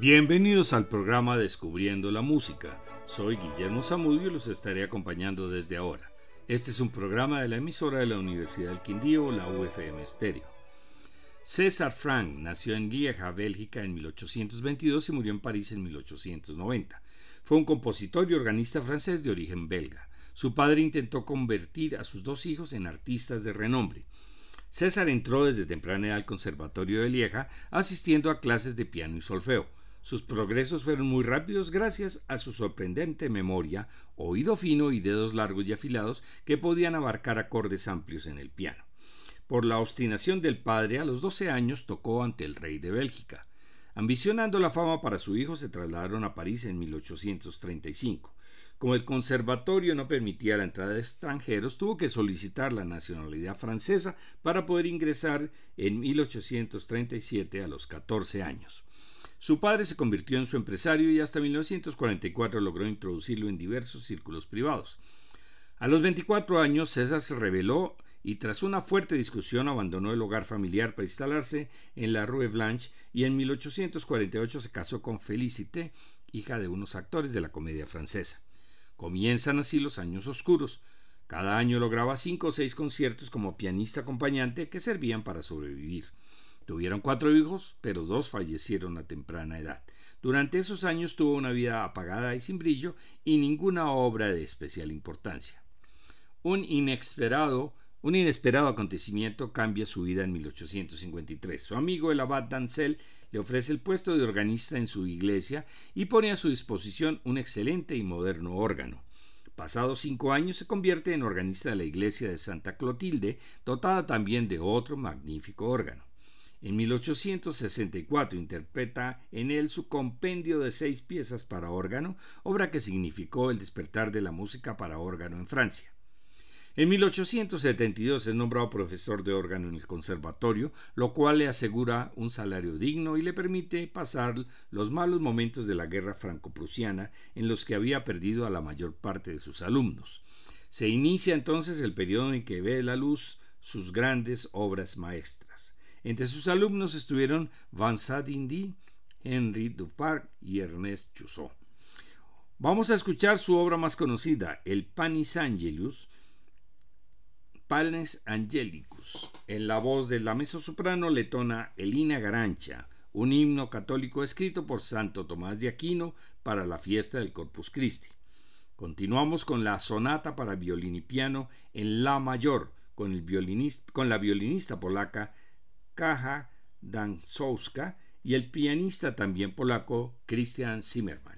Bienvenidos al programa Descubriendo la Música. Soy Guillermo Zamudio y los estaré acompañando desde ahora. Este es un programa de la emisora de la Universidad del Quindío, la UFM Stereo. César Frank nació en Lieja, Bélgica, en 1822 y murió en París en 1890. Fue un compositor y organista francés de origen belga. Su padre intentó convertir a sus dos hijos en artistas de renombre. César entró desde temprana edad al Conservatorio de Lieja, asistiendo a clases de piano y solfeo. Sus progresos fueron muy rápidos gracias a su sorprendente memoria, oído fino y dedos largos y afilados que podían abarcar acordes amplios en el piano. Por la obstinación del padre, a los 12 años tocó ante el rey de Bélgica. Ambicionando la fama para su hijo, se trasladaron a París en 1835. Como el conservatorio no permitía la entrada de extranjeros, tuvo que solicitar la nacionalidad francesa para poder ingresar en 1837 a los 14 años. Su padre se convirtió en su empresario y hasta 1944 logró introducirlo en diversos círculos privados. A los 24 años, César se rebeló y tras una fuerte discusión abandonó el hogar familiar para instalarse en la Rue Blanche y en 1848 se casó con Félicité, hija de unos actores de la comedia francesa. Comienzan así los años oscuros. Cada año lograba cinco o seis conciertos como pianista acompañante que servían para sobrevivir. Tuvieron cuatro hijos, pero dos fallecieron a temprana edad. Durante esos años tuvo una vida apagada y sin brillo y ninguna obra de especial importancia. Un inesperado, un inesperado acontecimiento cambia su vida en 1853. Su amigo el abad Dancel le ofrece el puesto de organista en su iglesia y pone a su disposición un excelente y moderno órgano. Pasados cinco años se convierte en organista de la iglesia de Santa Clotilde, dotada también de otro magnífico órgano. En 1864 interpreta en él su compendio de seis piezas para órgano, obra que significó el despertar de la música para órgano en Francia. En 1872 es nombrado profesor de órgano en el conservatorio, lo cual le asegura un salario digno y le permite pasar los malos momentos de la guerra franco-prusiana en los que había perdido a la mayor parte de sus alumnos. Se inicia entonces el periodo en que ve la luz sus grandes obras maestras. Entre sus alumnos estuvieron Vincent Dindy, Henri Duparc y Ernest Chusseau. Vamos a escuchar su obra más conocida, el Panis Angelus, Panis Angelicus, en la voz de la mezzosoprano letona Elina Garancha, un himno católico escrito por Santo Tomás de Aquino para la fiesta del Corpus Christi. Continuamos con la sonata para violín y piano en La mayor, con la violinista polaca Kaja Dansowska y el pianista también polaco Christian Zimmermann.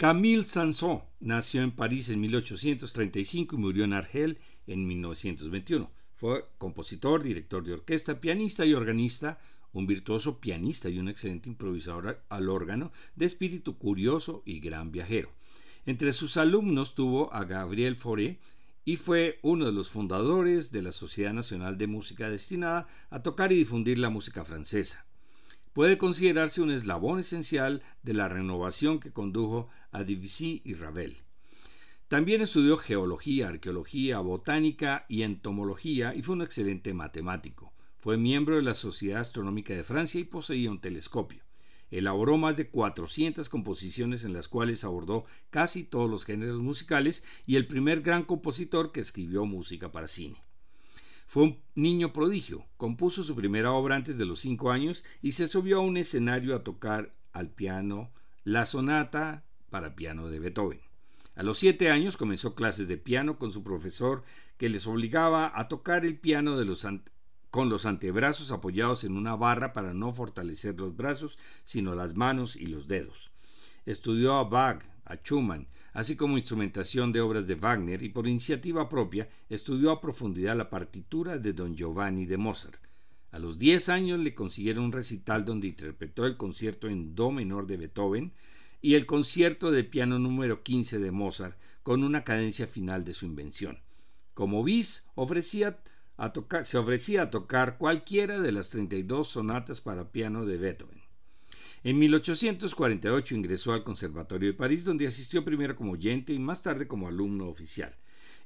Camille Sanson nació en París en 1835 y murió en Argel en 1921. Fue compositor, director de orquesta, pianista y organista, un virtuoso pianista y un excelente improvisador al órgano, de espíritu curioso y gran viajero. Entre sus alumnos tuvo a Gabriel Fauré y fue uno de los fundadores de la Sociedad Nacional de Música destinada a tocar y difundir la música francesa puede considerarse un eslabón esencial de la renovación que condujo a Debussy y Ravel. También estudió geología, arqueología, botánica y entomología y fue un excelente matemático. Fue miembro de la Sociedad Astronómica de Francia y poseía un telescopio. Elaboró más de 400 composiciones en las cuales abordó casi todos los géneros musicales y el primer gran compositor que escribió música para cine. Fue un niño prodigio, compuso su primera obra antes de los cinco años y se subió a un escenario a tocar al piano la sonata para piano de Beethoven. A los siete años comenzó clases de piano con su profesor que les obligaba a tocar el piano con los antebrazos apoyados en una barra para no fortalecer los brazos, sino las manos y los dedos. Estudió a Bach, a Schumann, así como instrumentación de obras de Wagner y por iniciativa propia estudió a profundidad la partitura de Don Giovanni de Mozart. A los 10 años le consiguieron un recital donde interpretó el concierto en Do menor de Beethoven y el concierto de piano número 15 de Mozart con una cadencia final de su invención. Como bis, ofrecía se ofrecía a tocar cualquiera de las 32 sonatas para piano de Beethoven. En 1848 ingresó al Conservatorio de París, donde asistió primero como oyente y más tarde como alumno oficial.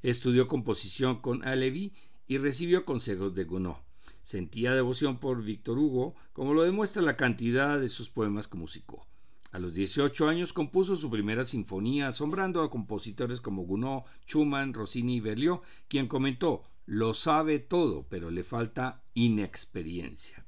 Estudió composición con Alevi y recibió consejos de Gounod. Sentía devoción por Víctor Hugo, como lo demuestra la cantidad de sus poemas que musicó. A los 18 años compuso su primera sinfonía, asombrando a compositores como Gounod, Schumann, Rossini y Berlioz, quien comentó: Lo sabe todo, pero le falta inexperiencia.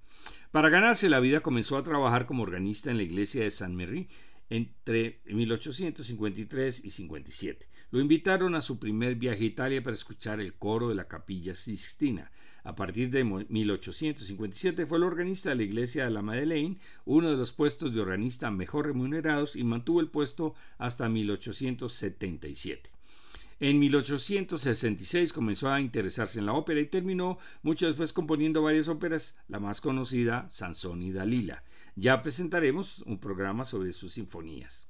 Para ganarse la vida comenzó a trabajar como organista en la iglesia de San Merry entre 1853 y 57. Lo invitaron a su primer viaje a Italia para escuchar el coro de la capilla Sixtina. A partir de 1857 fue el organista de la iglesia de la Madeleine, uno de los puestos de organista mejor remunerados y mantuvo el puesto hasta 1877. En 1866 comenzó a interesarse en la ópera y terminó mucho después componiendo varias óperas, la más conocida, Sansón y Dalila. Ya presentaremos un programa sobre sus sinfonías.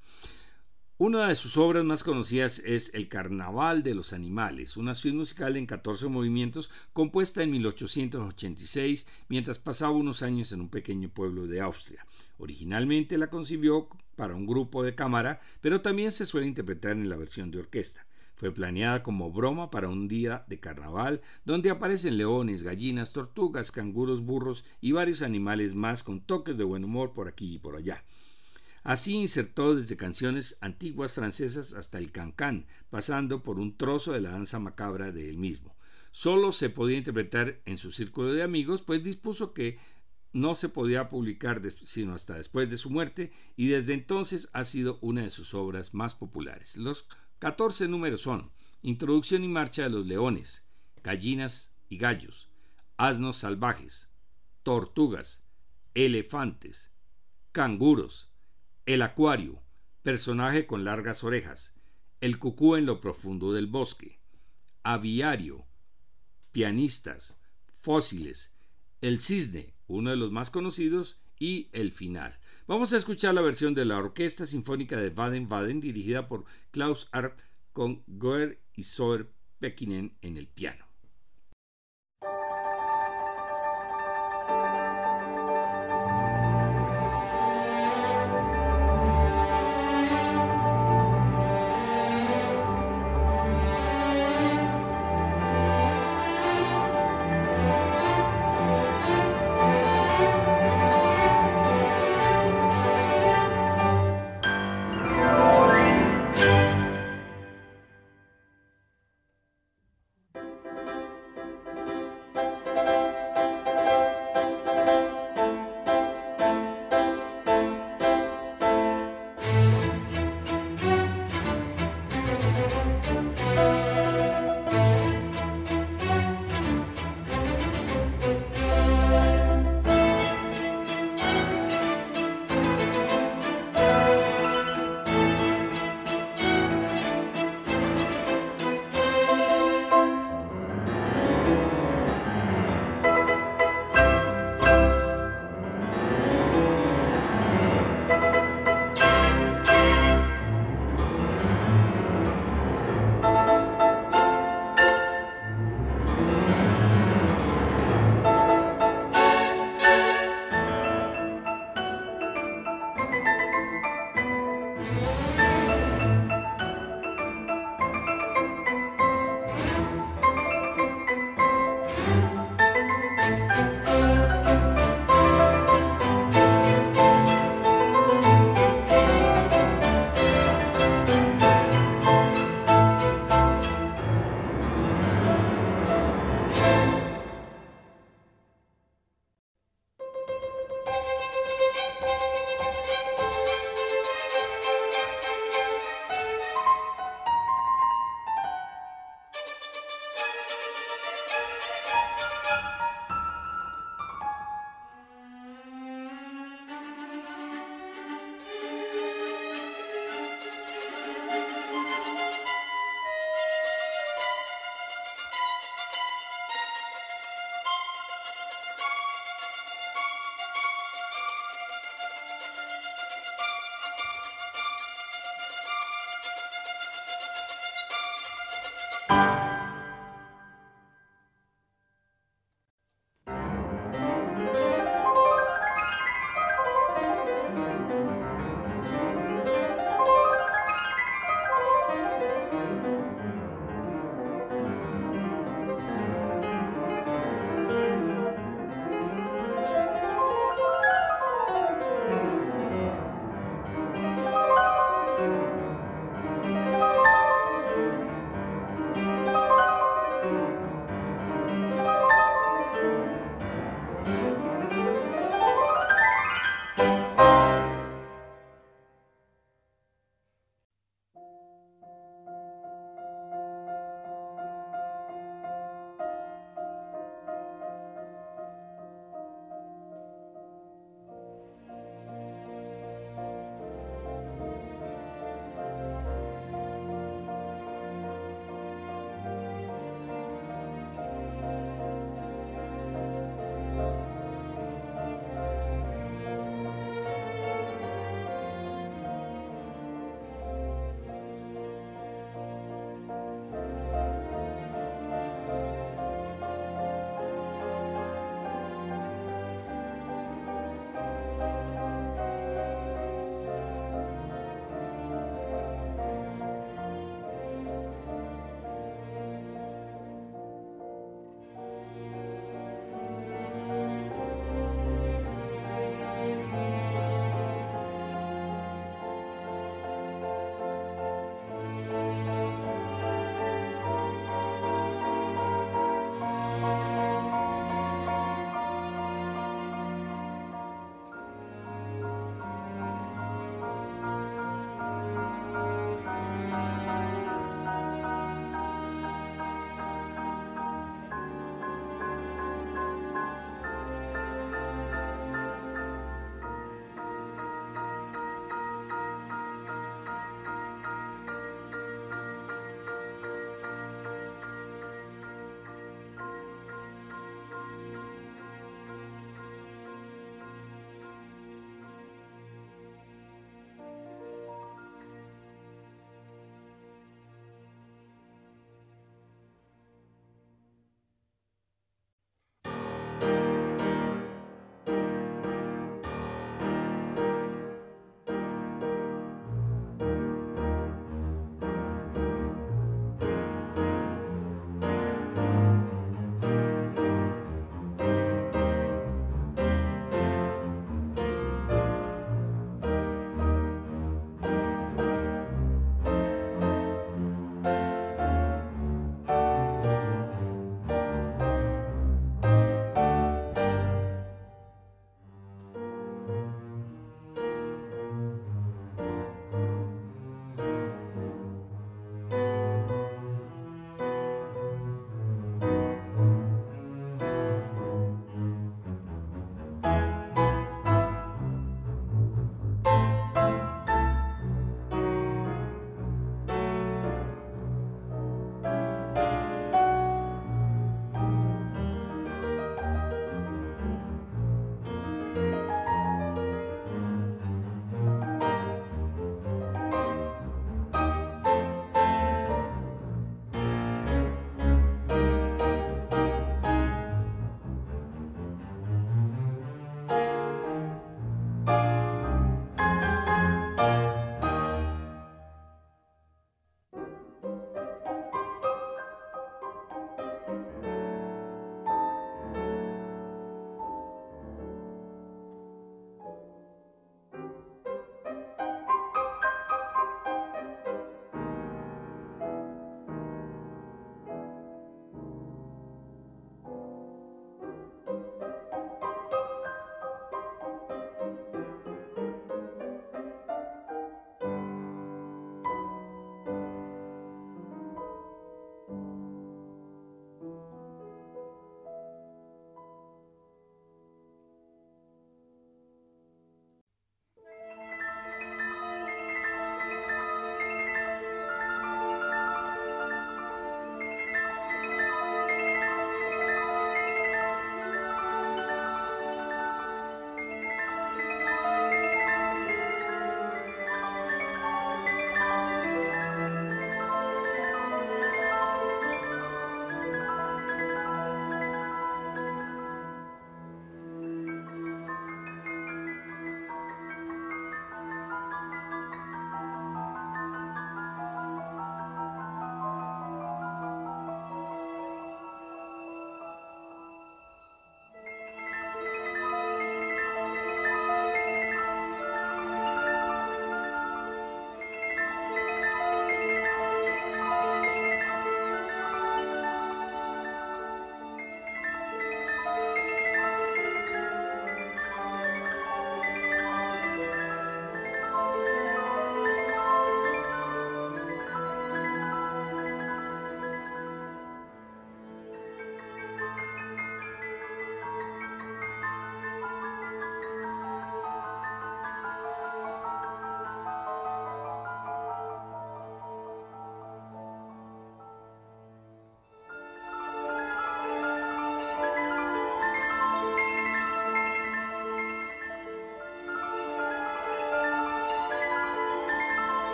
Una de sus obras más conocidas es El Carnaval de los Animales, una suite musical en 14 movimientos compuesta en 1886 mientras pasaba unos años en un pequeño pueblo de Austria. Originalmente la concibió para un grupo de cámara, pero también se suele interpretar en la versión de orquesta. Fue planeada como broma para un día de carnaval donde aparecen leones, gallinas, tortugas, canguros, burros y varios animales más con toques de buen humor por aquí y por allá. Así insertó desde canciones antiguas francesas hasta el cancán, pasando por un trozo de la danza macabra de él mismo. Solo se podía interpretar en su círculo de amigos, pues dispuso que no se podía publicar sino hasta después de su muerte y desde entonces ha sido una de sus obras más populares. Los 14 números son Introducción y Marcha de los Leones, Gallinas y Gallos, Asnos Salvajes, Tortugas, Elefantes, Canguros, El Acuario, Personaje con largas orejas, El Cucú en lo profundo del bosque, Aviario, Pianistas, Fósiles, El Cisne, uno de los más conocidos, y el final. Vamos a escuchar la versión de la Orquesta Sinfónica de Baden-Baden dirigida por Klaus Arp con Goer y Soer Pekinen en el piano.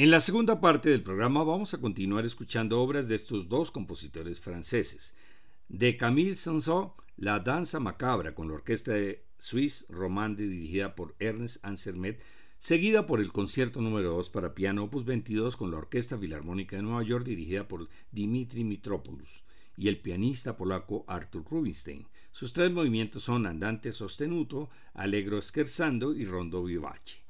En la segunda parte del programa vamos a continuar escuchando obras de estos dos compositores franceses. De Camille Sansot, La danza macabra con la orquesta de Suisse Romande dirigida por Ernest Ansermet, seguida por el concierto número 2 para piano opus 22 con la Orquesta Filarmónica de Nueva York dirigida por Dimitri Mitropoulos y el pianista polaco Arthur Rubinstein. Sus tres movimientos son Andante sostenuto, Allegro scherzando y Rondo vivace.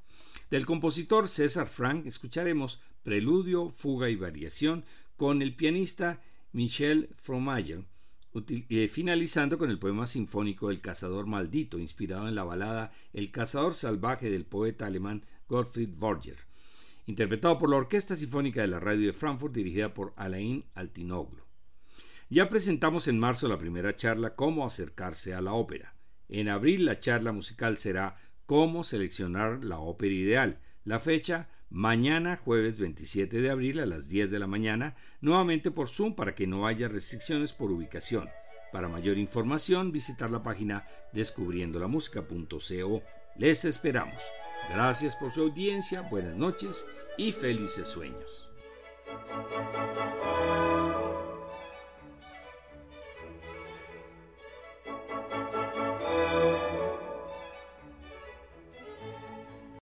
Del compositor César Frank escucharemos Preludio, Fuga y Variación con el pianista Michel Fromager, eh, finalizando con el poema sinfónico El cazador maldito, inspirado en la balada El cazador salvaje del poeta alemán Gottfried Borger, interpretado por la Orquesta Sinfónica de la Radio de Frankfurt dirigida por Alain Altinoglu. Ya presentamos en marzo la primera charla Cómo acercarse a la ópera. En abril la charla musical será cómo seleccionar la ópera ideal. La fecha, mañana jueves 27 de abril a las 10 de la mañana, nuevamente por Zoom para que no haya restricciones por ubicación. Para mayor información, visitar la página descubriendolamusica.co. Les esperamos. Gracias por su audiencia, buenas noches y felices sueños.